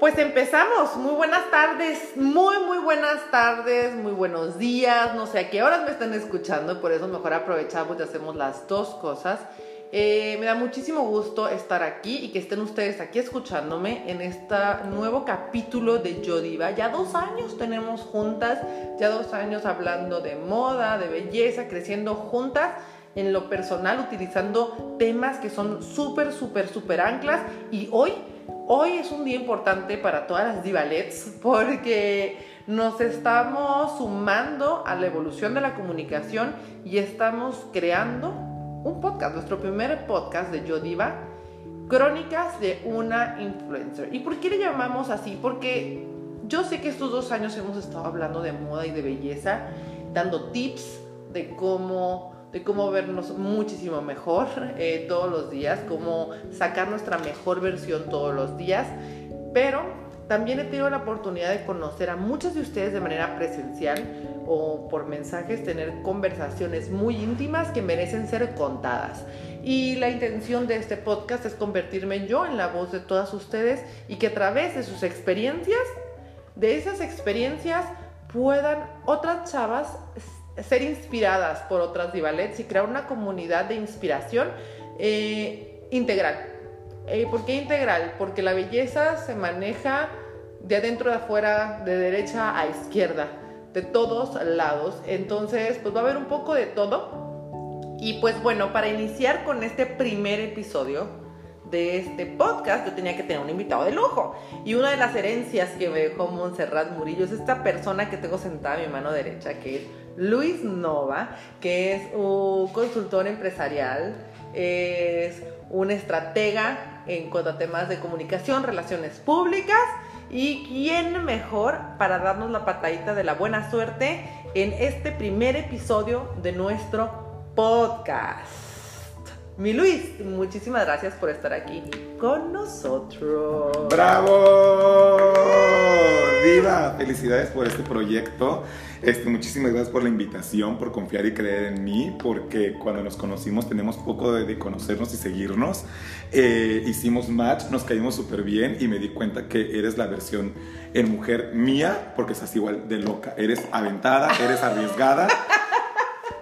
Pues empezamos. Muy buenas tardes, muy, muy buenas tardes, muy buenos días. No sé a qué horas me están escuchando, por eso mejor aprovechamos y hacemos las dos cosas. Eh, me da muchísimo gusto estar aquí y que estén ustedes aquí escuchándome en este nuevo capítulo de Yo Diva. Ya dos años tenemos juntas, ya dos años hablando de moda, de belleza, creciendo juntas en lo personal, utilizando temas que son súper, súper, súper anclas. Y hoy, hoy es un día importante para todas las divalets porque nos estamos sumando a la evolución de la comunicación y estamos creando un podcast, nuestro primer podcast de Yo Diva, Crónicas de una influencer. ¿Y por qué le llamamos así? Porque yo sé que estos dos años hemos estado hablando de moda y de belleza, dando tips de cómo, de cómo vernos muchísimo mejor eh, todos los días, cómo sacar nuestra mejor versión todos los días. Pero también he tenido la oportunidad de conocer a muchas de ustedes de manera presencial o por mensajes tener conversaciones muy íntimas que merecen ser contadas. Y la intención de este podcast es convertirme yo en la voz de todas ustedes y que a través de sus experiencias, de esas experiencias, puedan otras chavas ser inspiradas por otras divalets y crear una comunidad de inspiración eh, integral. Eh, ¿Por qué integral? Porque la belleza se maneja de adentro a afuera, de derecha a izquierda de todos lados. Entonces, pues va a haber un poco de todo. Y pues bueno, para iniciar con este primer episodio de este podcast, yo tenía que tener un invitado de lujo. Y una de las herencias que me dejó Montserrat Murillo es esta persona que tengo sentada a mi mano derecha, que es Luis Nova, que es un consultor empresarial, es un estratega en cuanto a temas de comunicación, relaciones públicas ¿Y quién mejor para darnos la patadita de la buena suerte en este primer episodio de nuestro podcast? Mi Luis, muchísimas gracias por estar aquí con nosotros. ¡Bravo! ¡Viva! Felicidades por este proyecto. Este, muchísimas gracias por la invitación, por confiar y creer en mí, porque cuando nos conocimos tenemos poco de, conocernos y seguirnos. Eh, hicimos match, nos caímos súper bien y me di cuenta que eres la versión en mujer mía, porque estás igual de loca. Eres aventada, eres arriesgada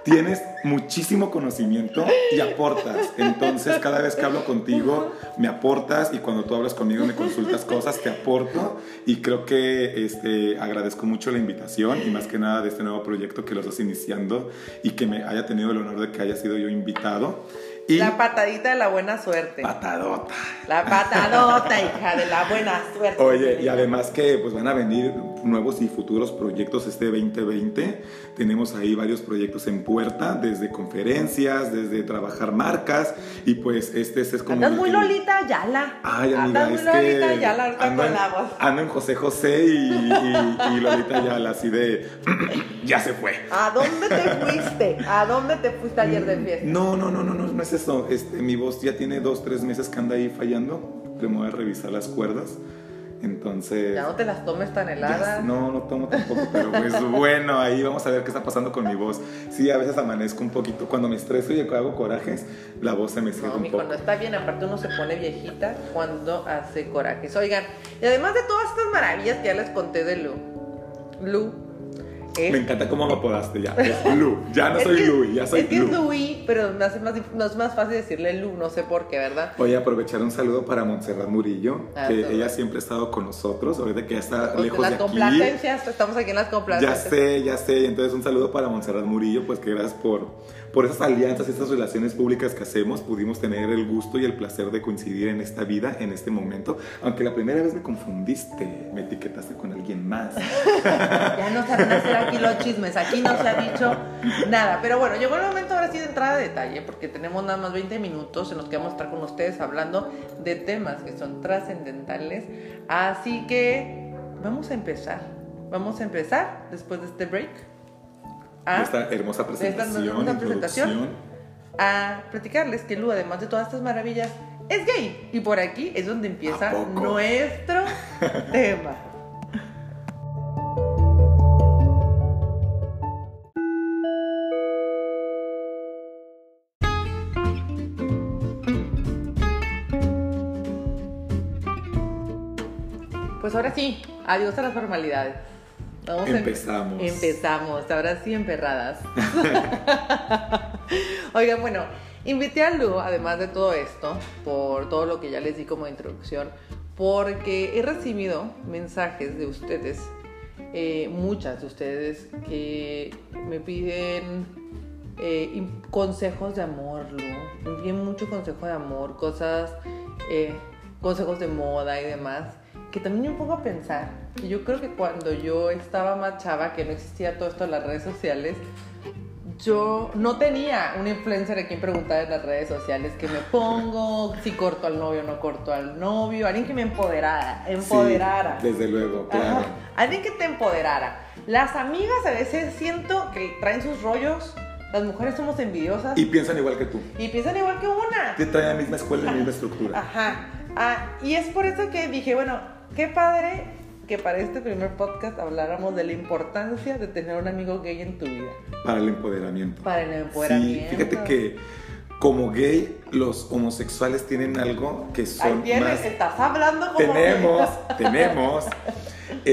tienes muchísimo conocimiento y aportas. Entonces, cada vez que hablo contigo, me aportas y cuando tú hablas conmigo, me consultas cosas, te aporto. Y creo que este, agradezco mucho la invitación y más que nada de este nuevo proyecto que lo estás iniciando y que me haya tenido el honor de que haya sido yo invitado la patadita de la buena suerte. Patadota. La patadota, hija de la buena suerte. Oye, y además que pues van a venir nuevos y futuros proyectos este 2020. Tenemos ahí varios proyectos en puerta, desde conferencias, desde trabajar marcas y pues este, este es como... Andas muy Lolita Yala. Ay, amiga, Andas muy Lolita Yala, ando, la voz. ando en José José y, y, Lolita Yala, así de... ya se fue. ¿A dónde te fuiste? ¿A dónde te fuiste ayer de fiesta? No, no, no, no, no, no es este, mi voz ya tiene dos, tres meses que anda ahí fallando. Le voy a revisar las cuerdas. Entonces. Ya no te las tomes tan heladas. no, no tomo tampoco, pero pues bueno, ahí vamos a ver qué está pasando con mi voz. Sí, a veces amanezco un poquito. Cuando me estreso y hago corajes, la voz se me cierra no, un poco. cuando está bien, aparte uno se pone viejita cuando hace corajes. Oigan, y además de todas estas maravillas que ya les conté de Lu, Lu me encanta cómo me apodaste ya. Es Lu. Ya no soy Lu, ya soy es que Es Louis, pero me hace más, no es más fácil decirle Lu, no sé por qué, ¿verdad? Voy a aprovechar un saludo para Montserrat Murillo, ah, que ella siempre ha estado con nosotros, ahorita que ya está lejos las de aquí. complacencias, estamos aquí en las complacencias. Ya sé, ya sé. Entonces un saludo para Montserrat Murillo, pues que gracias por por esas alianzas, estas relaciones públicas que hacemos, pudimos tener el gusto y el placer de coincidir en esta vida, en este momento. Aunque la primera vez me confundiste, me etiquetaste con alguien más. ya no hacer aquí los chismes, aquí no se ha dicho nada. Pero bueno, llegó el momento ahora sí de entrar a detalle, porque tenemos nada más 20 minutos en los que vamos a estar con ustedes hablando de temas que son trascendentales. Así que vamos a empezar. Vamos a empezar después de este break a esta hermosa presentación, presentación a platicarles que Lu, además de todas estas maravillas, es gay. Y por aquí es donde empieza nuestro tema. Ahora sí, adiós a las formalidades. Vamos empezamos. empezamos, ahora sí emperradas. Oigan, bueno, invité a Lu, además de todo esto, por todo lo que ya les di como introducción, porque he recibido mensajes de ustedes, eh, muchas de ustedes, que me piden eh, consejos de amor, Lu. Me piden mucho consejo de amor, cosas, eh, consejos de moda y demás que también me pongo a pensar, que yo creo que cuando yo estaba más chava, que no existía todo esto en las redes sociales, yo no tenía un influencer a quien preguntar en las redes sociales qué me pongo, si corto al novio o no corto al novio, alguien que me empoderara, empoderara. desde luego, claro. Alguien que te empoderara. Las amigas a veces siento que traen sus rollos. Las mujeres somos envidiosas. Y piensan igual que tú. Y piensan igual que una. Te traen la misma escuela, la misma estructura. Ajá. Ah, y es por eso que dije, bueno, qué padre que para este primer podcast habláramos de la importancia de tener un amigo gay en tu vida. Para el empoderamiento. Para el empoderamiento. Sí, fíjate que como gay, los homosexuales tienen algo que son Ahí tienes, estás hablando como Tenemos, tenemos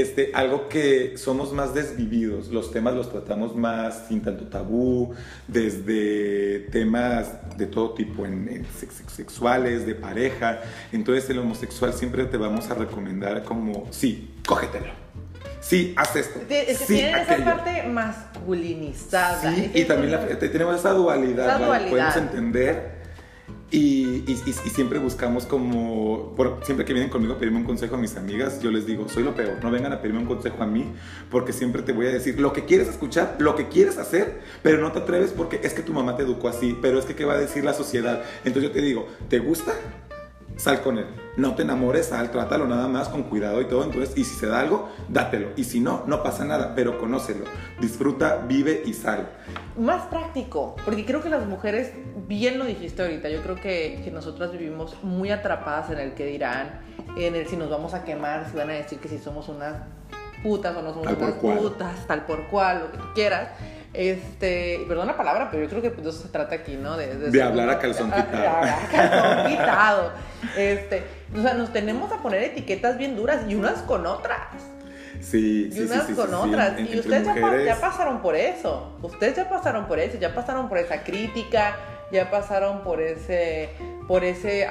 este, algo que somos más desvividos, los temas los tratamos más sin tanto tabú, desde temas de todo tipo, en, sexuales, de pareja. Entonces el homosexual siempre te vamos a recomendar como, sí, cógetelo. Sí, haz esto. sí, tienen esa parte masculinizada. Sí, y también tenemos esa dualidad, dualidad. podemos entender y, siempre buscamos como, siempre que vienen conmigo a pedirme un consejo a mis amigas, yo les digo, soy lo peor, no vengan a pedirme un consejo a mí, porque siempre te voy a decir lo que quieres escuchar, lo que quieres hacer, pero no te atreves porque es que tu mamá te educó así, pero es que qué va a decir la sociedad. Entonces yo te digo, ¿te gusta? sal con él. No te enamores, sal, trátalo nada más con cuidado y todo. Entonces, y si se da algo, dátelo. Y si no, no pasa nada, pero conócelo. Disfruta, vive y sal. Más práctico, porque creo que las mujeres, bien lo dijiste ahorita, yo creo que, que nosotras vivimos muy atrapadas en el que dirán, en el si nos vamos a quemar, si van a decir que si somos unas putas o no somos unas putas, tal por cual, lo que tú quieras. Este, perdón la palabra, pero yo creo que de eso se trata aquí, ¿no? De, hablar a calzón quitado. A, calzón quitado. Este, o sea, nos tenemos a poner etiquetas bien duras y unas con otras. Sí, y unas con otras. y ustedes ya, pasaron por eso. Ustedes ya pasaron por eso, ya pasaron por esa crítica, ya pasaron por ese, por ese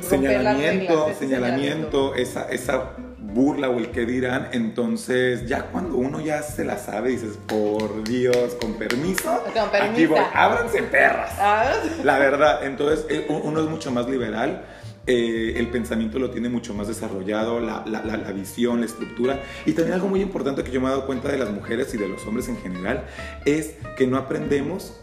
señalamiento, señalamiento, esa, esa burla o el que dirán, entonces ya cuando uno ya se la sabe, dices, por Dios, con permiso, aquí voy, ábranse perras. Ah. La verdad, entonces eh, uno es mucho más liberal. Eh, el pensamiento lo tiene mucho más desarrollado, la, la, la, visión, la estructura. Y también algo muy importante que yo me he dado cuenta de las mujeres y de los hombres en general es que no aprendemos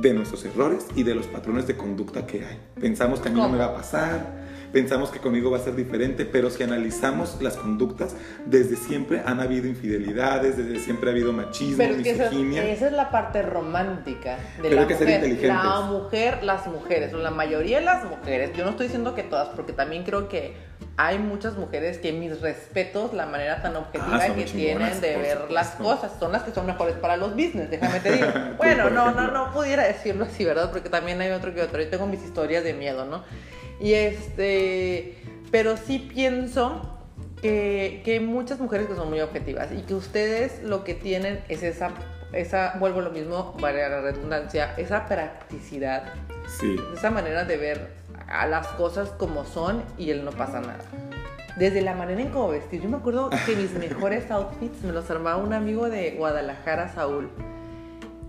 de nuestros errores y de los patrones de conducta que hay. Pensamos que a mí no me va a pasar, pensamos que conmigo va a ser diferente, pero si analizamos las conductas, desde siempre han habido infidelidades, desde siempre ha habido machismo, pero misoginia. Esa, es la parte romántica de pero la hay que mujer. Ser. La mujer, las mujeres, la mayoría de las mujeres, yo no estoy diciendo que todas, porque también creo que hay muchas mujeres que mis respetos, la manera tan objetiva ah, que tienen de ver las cosas, son las que son mejores para los business, déjame te digo. bueno, no, no, no pudiera decirlo así, ¿verdad? Porque también hay otro que otro. Yo tengo mis historias de miedo, ¿no? Y este, pero sí pienso que, que, hay muchas mujeres que son muy objetivas y que ustedes lo que tienen es esa, esa vuelvo a lo mismo, vale la redundancia, esa practicidad. Sí. Esa manera de ver a las cosas como son y él no pasa nada. Desde la manera en cómo vestir. Yo me acuerdo que mis mejores outfits me los armaba un amigo de Guadalajara, Saúl.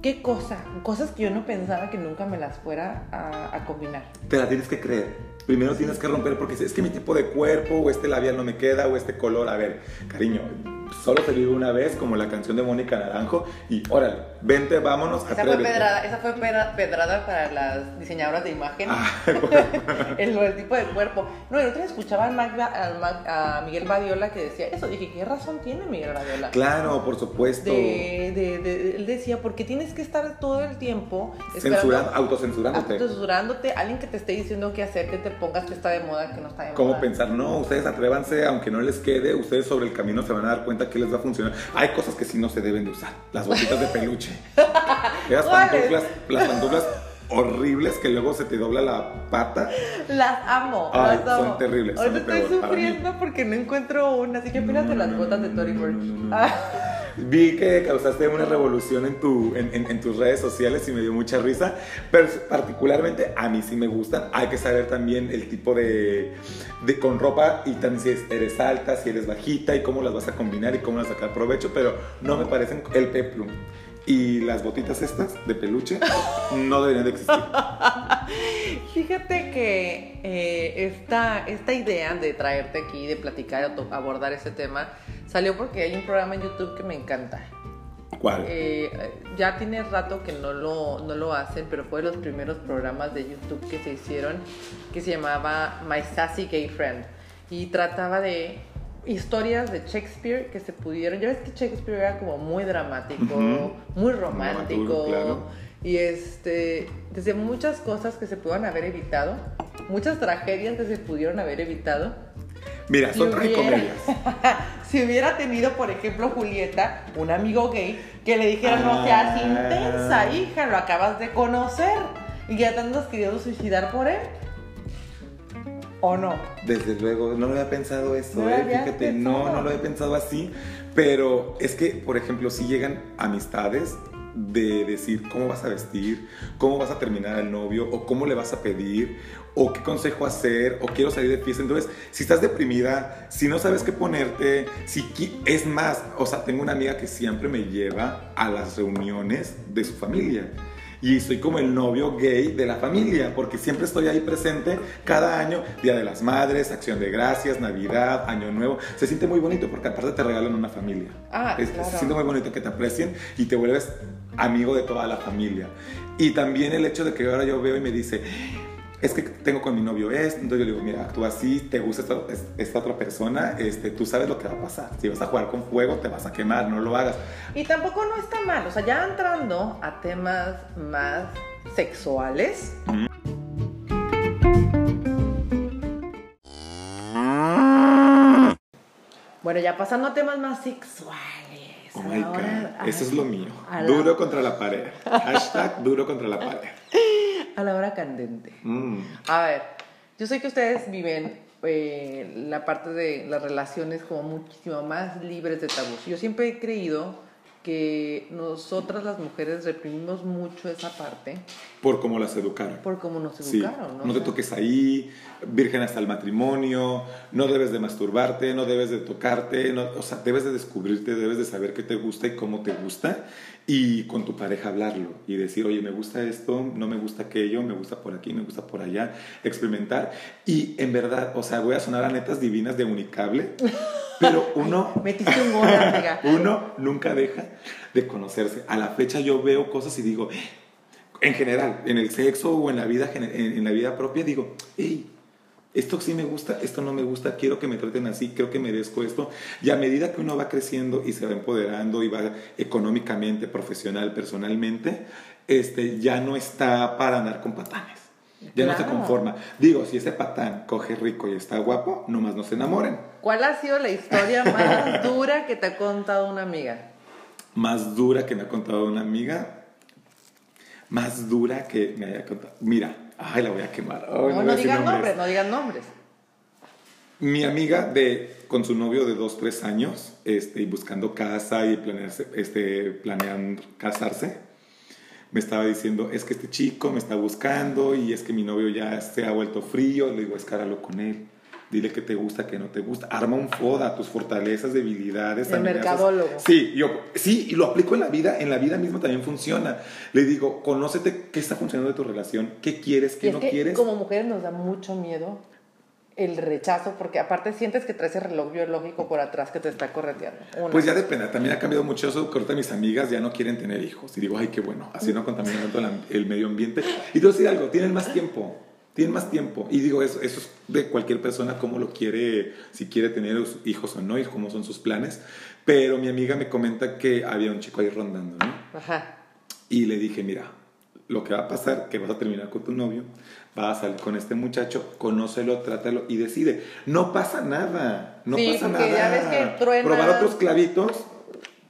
¿Qué cosa? Cosas que yo no pensaba que nunca me las fuera a, a combinar. Te la tienes que creer. Primero tienes que romper porque es que mi tipo de cuerpo o este labial no me queda o este color. A ver, cariño, solo se vive una vez, como la canción de Mónica Naranjo, y órale, vente, vámonos, esa fue pedrada Esa fue pedrada para las diseñadoras de imagen, ah, el, tipo de cuerpo. No, el otro día escuchaba a Miguel Badiola que decía eso, dije, ¿qué razón tiene Miguel Badiola? Claro, por supuesto. él decía, porque tienes que estar todo el tiempo Censurando, autocensurándote. Autocensurándote, alguien que te esté diciendo qué hacer, que te pongas que está de moda, que no está de moda. ¿Cómo pensar? No, ustedes atrévanse, aunque no les quede, ustedes sobre el camino se van a dar cuenta que les va a funcionar. Hay cosas que sí no se deben de usar. Las botitas de peluche. las pantuflas, las pantuflas horribles que luego se te dobla la pata. Las amo, Ay, las amo. son terribles, Ahorita estoy peor sufriendo porque no encuentro una, así que apenas No, las botas no, de Tory Burch. Ah, Vi que causaste una revolución en, tu, en, en- en tus redes sociales y me dio mucha risa, pero particularmente a mí sí me gustan. Hay que saber también el tipo de, de con ropa y también si eres alta, si eres bajita y cómo las vas a combinar y cómo vas a sacar provecho, pero no me parecen el peplum. Y las botitas estas de peluche no deberían de existir. Fíjate que eh, esta, esta idea de traerte aquí, de platicar o abordar este tema, salió porque hay un programa en YouTube que me encanta. ¿Cuál? Eh, ya tiene rato que no lo, no lo hacen, pero fue de los primeros programas de YouTube que se hicieron, que se llamaba My Sassy Gay Friend. Y trataba de historias de Shakespeare que se pudieron. Ya ves que Shakespeare era como muy dramático, Ujú. muy romántico. Dramaturgo, claro. Y este, desde muchas cosas que se pudieron haber evitado, muchas tragedias que se pudieron haber evitado. Mira, son si hubiera- tragicomedias. si hubiera tenido, por ejemplo, Julieta, un amigo gay, que le dijera, no seas Ah. intensa, hija, lo acabas de conocer. Y ya te andas queriendo suicidar por él. ¿O no? Desde luego, no lo había pensado eso, No ¿eh? Fíjate, no, no lo había pensado así, pero es que, por ejemplo, si llegan amistades de decir cómo vas a vestir, cómo vas a terminar al novio, o cómo le vas a pedir, o qué consejo hacer, o quiero salir de fiesta. Entonces, si estás deprimida, si no sabes qué ponerte, si es más, o sea, tengo una amiga que siempre me lleva a las reuniones de su familia. Y soy como el novio gay de la familia, porque siempre estoy ahí presente cada año, Día de las Madres, Acción de Gracias, Navidad, Año Nuevo. Se siente muy bonito porque aparte te regalan una familia. Ah, Es- claro. Se siente muy bonito que te aprecien y te vuelves amigo de toda la familia. Y también el hecho de que ahora yo veo y me dice, es que tengo con mi novio esto, entonces yo le digo, mira, actúa así, te gusta esta, es- esta otra persona, este, tú sabes lo que va a pasar. Si vas a jugar con fuego, te vas a quemar, no lo hagas. Y tampoco no está mal, o sea, ya entrando a temas más sexuales. Bueno, ya pasando a temas más sexuales. Oh my God, eso es lo mío. Duro contra la pared. Hashtag duro contra la pared. A la hora candente. Mm. A ver, yo sé que ustedes viven eh, la parte de las relaciones como muchísimo más libres de tabús. Yo siempre he creído que nosotras las mujeres reprimimos mucho esa parte Por cómo las educaron. por cómo nos Sí, educaron, ¿no? no O te toques ahí, virgen hasta el matrimonio, no debes de masturbarte, no debes de tocarte, no- o sea, debes de descubrirte, debes de saber qué te gusta y cómo te gusta y con tu pareja hablarlo y decir, oye, me gusta esto, no me gusta aquello, me gusta por aquí, me gusta por allá, experimentar y en verdad, o sea, voy a sonar a netas divinas de unicable, pero uno... Metiste un gol, amiga. Uno nunca deja de conocerse. A la fecha yo veo cosas y digo, en general, en el sexo o en la vida, en, en la vida propia, digo, hey, esto sí me gusta, esto no me gusta, quiero que me traten así, creo que merezco esto. Y a medida que uno va creciendo y se va empoderando y va económicamente, profesional, personalmente, este, ya no está para andar con patanes. Ya no se conforma. Digo, si ese patán coge rico y está guapo, nomás no se enamoren. ¿Cuál ha sido la historia más dura que te ha contado una amiga? más dura que me ha contado una amiga. Más dura que me haya contado. Mira, ay, la voy a quemar. Ay, no, digan nombres. nombres, no digan nombres. Mi amiga de, con su novio de 2, 3 años, este, y buscando casa y planearse, este, planean casarse, me estaba diciendo, es que este chico me está buscando y es que mi novio ya se ha vuelto frío. Le digo, escáralo con él. Dile que te gusta, que no te gusta. Arma un FODA, tus fortalezas, debilidades, El amenazas. mercadólogo. Sí, yo, sí, y lo aplico en la vida. En la vida misma también funciona. Le digo, conócete qué está funcionando de tu relación, qué quieres, Y qué es no que quieres. como mujeres nos da mucho miedo el rechazo, porque aparte sientes que traes el reloj biológico por atrás que te está correteando. Una. Pues ya depende, también ha cambiado mucho eso, que ahorita mis amigas ya no quieren tener hijos. Y digo, ay, qué bueno, así no contaminan tanto el medio ambiente. Y te voy a decir algo, tienen más tiempo, tienen más tiempo. Y digo, eso, eso es de cualquier persona, cómo lo quiere, si quiere tener hijos o no, y cómo son sus planes. Pero mi amiga me comenta que había un chico ahí rondando, ¿no? Ajá. Y le dije, mira, lo que va a pasar, que vas a terminar con tu novio, vas a salir con este muchacho, conócelo, trátalo y decide. No pasa nada, no Sí, pasa nada. ya ves que truena- Probar otros clavitos,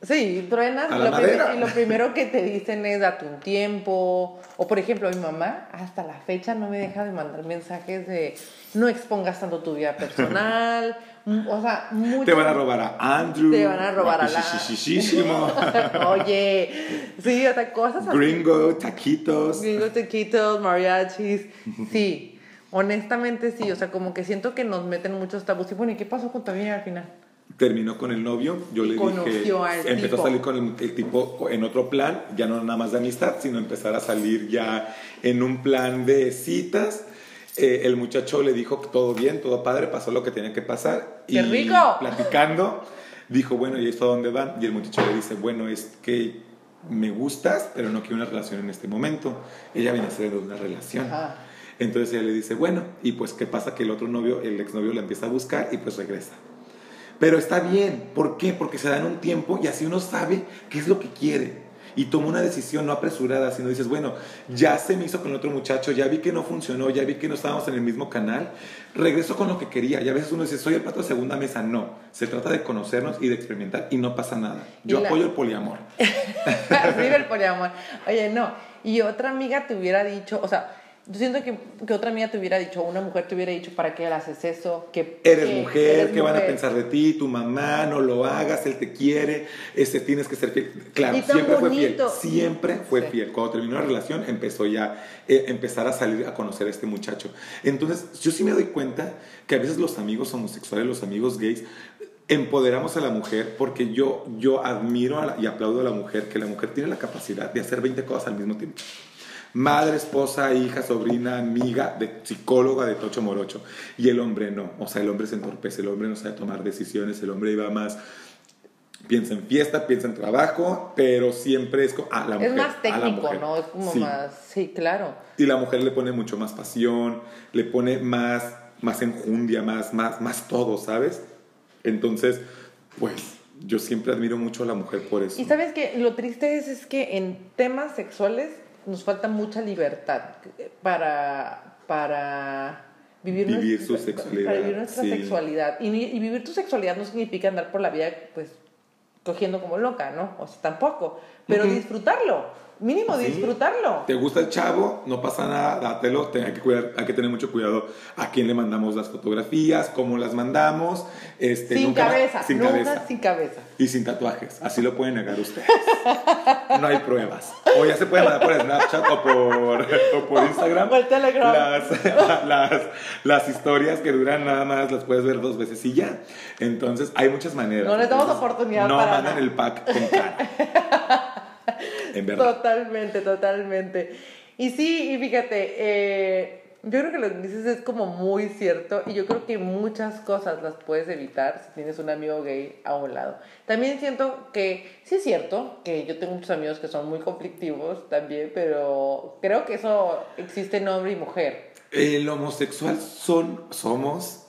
Sí, truenas y lo, y primero que te dicen es date un tiempo. O por ejemplo, mi mamá hasta la fecha no me deja de mandar mensajes de no expongas tanto tu vida personal. Mm, o sea, mucho. Te van a robar a Andrew. Te van a robar a la- Oye, sí, o sea, cosas así. Gringo, taquitos. Gringos, taquitos, mariachis. Sí, honestamente sí. O sea, como que siento que nos meten muchos tabús. Y bueno, ¿y qué pasó con tu al final? Terminó con el novio, yo Y le dije, al empezó tipo. a salir con el, el tipo en otro plan, ya no nada más de amistad, sino empezar a salir ya en un plan de citas. Eh, el muchacho le dijo que todo bien, todo padre, pasó lo que tenía que pasar. ¡Qué y rico! platicando, dijo, bueno, ¿y esto a dónde van? Y el muchacho le dice, bueno, es que me gustas, pero no quiero una relación en este momento. Ella viene a ser de una relación. Ajá. Entonces ella le dice, bueno, y pues qué pasa que el otro novio, el exnovio la empieza a buscar y pues regresa. Pero está bien, ¿por qué? Porque se dan un tiempo y así uno sabe qué es lo que quiere. Y toma una decisión no apresurada, sino dices, bueno, ya se me hizo con otro muchacho, ya vi que no funcionó, ya vi que no estábamos en el mismo canal, regreso con lo que quería. Y a veces uno dice, soy el plato de segunda mesa. No, se trata de conocernos y de experimentar y no pasa nada. Yo la- apoyo el poliamor. Vive el poliamor. Oye, no. Y otra amiga te hubiera dicho, o sea, yo siento que, que otra amiga te hubiera dicho, una mujer te hubiera dicho, ¿para qué haces eso? Que, Eres que mujer, eres ¿qué van a pensar de ti? Tu mamá, no lo hagas, él te quiere, este, tienes que ser fiel. Claro, siempre fue fiel, siempre fue Sí. fiel. Cuando terminó la relación, empezó ya eh, empezar a salir a conocer a este muchacho. Entonces, yo sí me doy cuenta que a veces los amigos homosexuales, los amigos gays, empoderamos a la mujer porque yo, yo admiro la- y aplaudo a la mujer, que la mujer tiene la capacidad de hacer 20 cosas al mismo tiempo. Madre, esposa, hija, sobrina, amiga, de psicóloga de Tocho Morocho. Y el hombre no. O sea, el hombre se entorpece, el hombre no sabe tomar decisiones, el hombre iba más. Piensa en fiesta, piensa en trabajo, pero siempre es. A la mujer, Es más técnico, mujer. ¿no? Es como Sí. más. Sí, claro. Y la mujer le pone mucho más pasión, le pone más, más enjundia, más, más, más todo, ¿sabes? Entonces, pues yo siempre admiro mucho a la mujer por eso. Y sabes que lo triste es, es que en temas sexuales nos falta mucha libertad para, para vivir, Vivir nuestra, su sexualidad, Para vivir nuestra sí. sexualidad. Y, ni- y vivir tu sexualidad no significa andar por la vida pues cogiendo como loca, ¿no? O sea, tampoco. Pero disfrutarlo. Mínimo Sí. disfrutarlo. ¿Te gusta el chavo? No pasa nada, dátelo. Te- hay, que cuidar- hay que tener mucho cuidado a quién le mandamos las fotografías, cómo las mandamos. Este, Sin nunca- cabeza. Sin nunca cabeza. sin cabeza. Y sin tatuajes. Así lo pueden negar ustedes. No hay pruebas. O ya se puede mandar por Snapchat o por, o por Instagram. O el Telegram. Las, las, las historias que duran nada más las puedes ver dos veces y ya. Entonces hay muchas maneras. No les damos oportunidad No para mandan nada. el pack con cara. En verdad. Totalmente, totalmente. Y sí, y fíjate, eh, yo creo que lo que dices es como muy cierto y yo creo que muchas cosas las puedes evitar si tienes un amigo gay a un lado. También siento que sí es cierto que yo tengo muchos amigos que son muy conflictivos también, pero creo que eso existe en hombre y mujer. El homosexual son, somos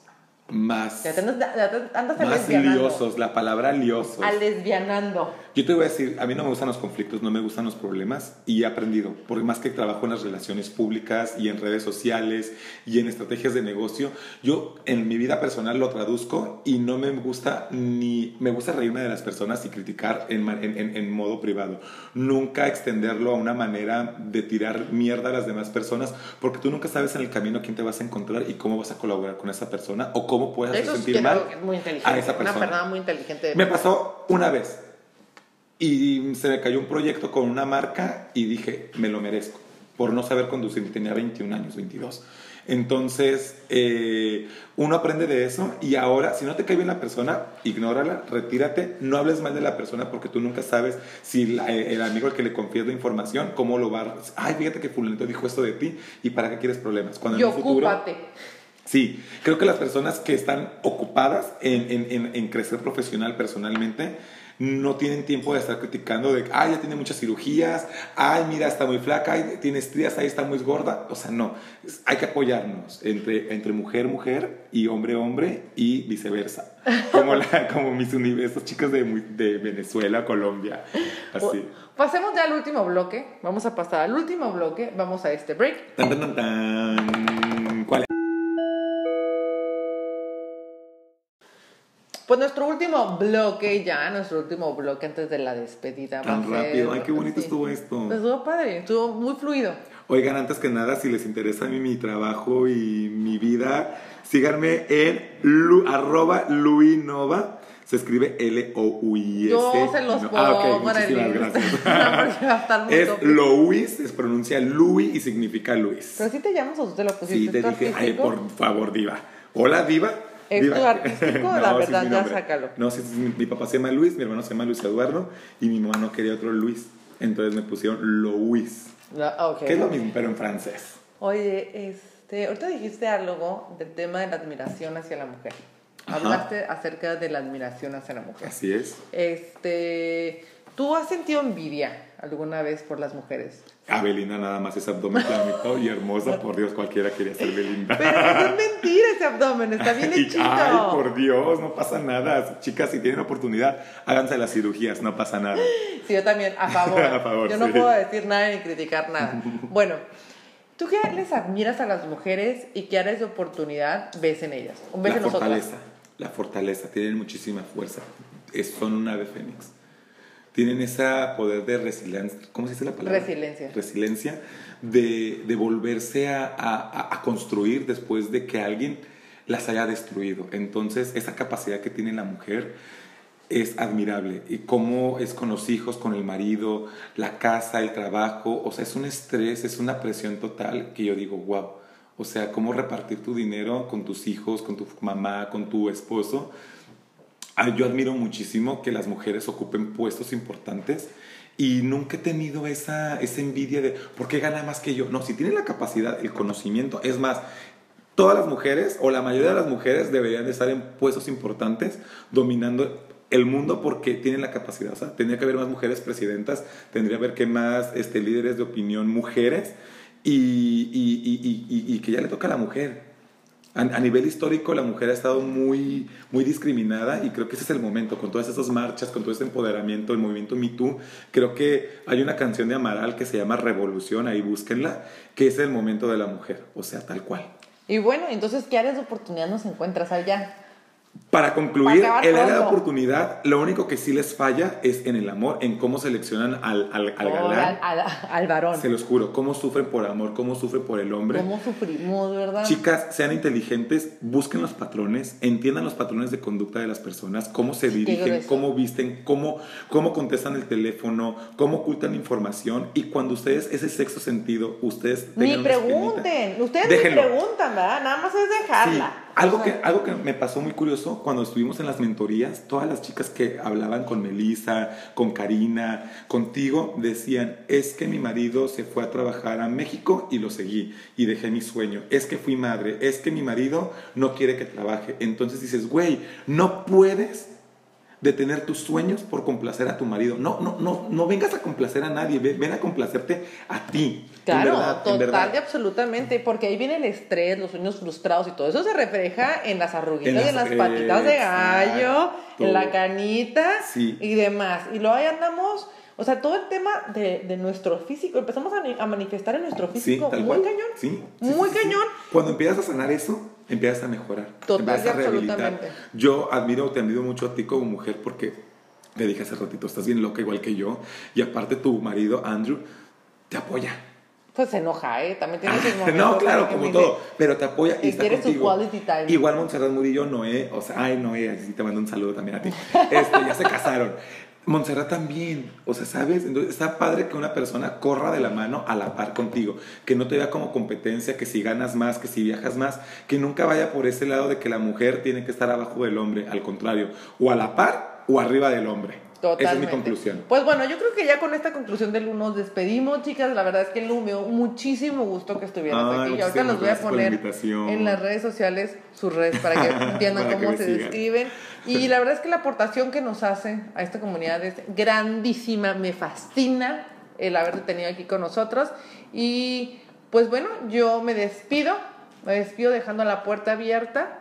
más, Ya te andas, ya te andas más liosos. La palabra liosos. A lesbianando. Yo te voy a decir, a mí no me gustan los conflictos, no me gustan los problemas y he aprendido, porque más que trabajo en las relaciones públicas y en redes sociales y en estrategias de negocio, yo en mi vida personal lo traduzco y no me gusta ni, me gusta reírme de las personas y criticar en, en, en- en modo privado. Nunca extenderlo a una manera de tirar mierda a las demás personas, porque tú nunca sabes en el camino quién te vas a encontrar y cómo vas a colaborar con esa persona o cómo puedes hacer es sentir mal es inteligente. a esa Una persona. persona muy inteligente. Me pasó una vez y se me cayó un proyecto con una marca y dije, me lo merezco, por no saber conducir. Tenía 21 años, 22. Entonces, eh, uno aprende de eso y ahora, si no te cae bien la persona, ignórala, retírate, no hables mal de la persona porque tú nunca sabes si la- eh, el amigo al que le confías la información, cómo lo va a... Ay, fíjate que fulanito dijo esto de ti y para qué quieres problemas. Cuando y en un futuro... Sí, creo que las personas que están ocupadas en, en- en- en crecer profesional, personalmente, no tienen tiempo de estar criticando de, ay, ya tiene muchas cirugías, ay, mira, está muy flaca, ay, tiene estrías, ahí está muy gorda. O sea, no, hay que apoyarnos entre, entre mujer, mujer y hombre, hombre y viceversa. Como, la, como mis estos chicos de, de Venezuela, Colombia, así. Pasemos ya al último bloque. Vamos a pasar al último bloque. Vamos a este break. Tan, tan, tan, Pues nuestro último bloque ya, nuestro último bloque antes de la despedida. Tan va a ser- rápido. Ay, qué bonito sí. estuvo esto. Pues estuvo padre, estuvo muy fluido. Oigan, antes que nada, si les interesa a mí mi trabajo y mi vida, síganme en lu- arroba luinova. Se escribe L-O-U-I-S. Yo se los puedo Ah, ok, poner muchísimas en gracias. Es tópico. Louis, se pronuncia Louis y significa Luis. Pero si te llamas o tú te lo pusiste. Sí, te ¿Es tu dije, ay, por favor, diva. Hola, diva. ¿Es tu artístico? La sí, verdad, ya sácalo. No, sí, sí, mi, mi papá se llama Luis, mi hermano se llama Luis Eduardo y mi mamá no quería otro Luis. Entonces me pusieron Louis, No, que es lo mismo, pero en francés. Oye, este, ahorita dijiste algo del tema de la admiración hacia la mujer. Ajá. Hablaste acerca de la admiración hacia la mujer. Así es. Este, ¿tú has sentido envidia alguna vez por las mujeres? Abelina nada más es abdomen planito y hermosa, por Dios, cualquiera quería ser Belinda. Pero es mentira ese abdomen, está bien Y- hechito. Ay, por Dios, no pasa nada. Chicas, si tienen oportunidad, háganse las cirugías, no pasa nada. Sí, yo también, a favor. A favor, yo no sí. puedo decir nada ni criticar nada. Bueno, ¿tú qué les admiras a las mujeres y qué áreas de oportunidad ves en ellas? ¿O ves La en nosotras? fortaleza, la fortaleza, tienen muchísima fuerza. Es- son un ave fénix. Tienen ese poder de resiliencia, ¿cómo se dice la palabra? Resiliencia. Resiliencia, de, de volverse a, a- a construir después de que alguien las haya destruido. Entonces, esa capacidad que tiene la mujer es admirable. Y cómo es con los hijos, con el marido, la casa, el trabajo. O sea, es un estrés, es una presión total que yo digo, wow. O sea, cómo repartir tu dinero con tus hijos, con tu mamá, con tu esposo. Ah, Yo admiro muchísimo que las mujeres ocupen puestos importantes y nunca he tenido esa, esa envidia de ¿por qué gana más que yo? No, si tienen la capacidad, el conocimiento, es más, todas las mujeres o la mayoría de las mujeres deberían de estar en puestos importantes dominando el mundo porque tienen la capacidad. O sea, tendría que haber más mujeres presidentas, tendría que haber que más este, líderes de opinión mujeres y- y- y- y que ya le toca a la mujer. A, nivel histórico, la mujer ha estado muy, muy discriminada y creo que ese es el momento, con todas esas marchas, con todo ese empoderamiento, el movimiento Me Too. Creo que hay una canción de Amaral que se llama Revolución, ahí búsquenla, que es el momento de la mujer, o sea, tal cual. Y bueno, entonces, ¿qué áreas de oportunidad nos encuentras allá? Para concluir, el área de oportunidad, lo único que sí les falla es en el amor, en cómo seleccionan al, al, al Oh, galán. al, al- varón. Se los juro, cómo sufren por amor, cómo sufren por el hombre. ¿Cómo sufrimos, verdad? Chicas, sean inteligentes, busquen los patrones, entiendan los patrones de conducta de las personas, cómo se dirigen, cómo visten, cómo, cómo contestan el teléfono, cómo ocultan información y cuando ustedes, ese sexto sentido, ustedes Ni tengan pregunten. Ustedes déjenlo. ni preguntan, ¿verdad? Nada más es Sí, dejarla. Algo, que, algo que me pasó muy curioso cuando estuvimos en las mentorías, todas las chicas que hablaban con Melissa, con Karina, contigo, decían, es que mi marido se fue a trabajar a México y lo seguí y dejé mi sueño, es que fui madre, es que mi marido no quiere que trabaje. Entonces dices, güey, no puedes detener tus sueños por complacer a tu marido. No, no, no, no vengas a complacer a nadie, ven, ven a complacerte a ti. En Claro, verdad, en total verdad. y absolutamente, porque ahí viene el estrés, los sueños frustrados y todo eso se refleja en las arruguitas, En y las- en las patitas de gallo, exacto. en la canita Sí. y demás. Y luego ahí andamos, o sea, todo el tema de, de nuestro físico, empezamos a, ni- a manifestar en nuestro Sí, físico tal muy cual. cañón. Sí, sí, muy sí, sí, sí. cañón. Cuando empiezas a sanar eso, empiezas a mejorar. Total empiezas a rehabilitar. Yo admiro, te admiro mucho a ti como mujer porque te dije hace ratito, estás bien loca igual que yo. Y aparte tu marido, Andrew, te apoya. Pues se enoja, ¿eh? También tiene sus momentos. no, claro, como dice, todo, pero te apoya y Y está contigo. quality time. Igual Montserrat Murillo, Noé, o sea, ay, Noé, así te mando un saludo también a ti. Este, ya se casaron. Montserrat también, o sea, ¿sabes? Entonces está padre que una persona corra de la mano a la par contigo, que no te vea como competencia, que si ganas más, que si viajas más, que nunca vaya por ese lado de que la mujer tiene que estar abajo del hombre, al contrario, o a la par o arriba del hombre. Totalmente. Esa es mi conclusión. Pues bueno, yo creo que ya con esta conclusión del 1 nos despedimos, chicas. La verdad es que me dio muchísimo gusto que estuvieras Ay, aquí. Y ahorita los voy a poner en las redes sociales sus redes para que entiendan Para cómo se sigan. describen. Y la verdad es que la aportación que nos hace a esta comunidad es grandísima. Me fascina el haberte tenido aquí con nosotros. Y pues bueno, yo me despido. Me despido dejando la puerta abierta.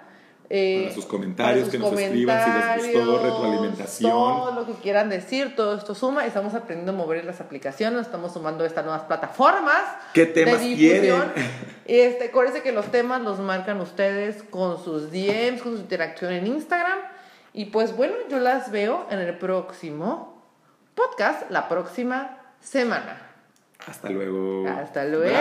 Eh, Para sus comentarios, para que nos escriban si les gustó, comentarios, retroalimentación. todo lo que quieran decir, todo esto suma. Estamos aprendiendo a mover las aplicaciones, estamos sumando estas nuevas plataformas. ¿Qué temas de difusión. quieren? Este, acuérdense que los temas los marcan ustedes con sus DMs, con su interacción en Instagram. Y pues bueno, yo las veo en el próximo podcast, la próxima semana. Hasta luego. Hasta luego.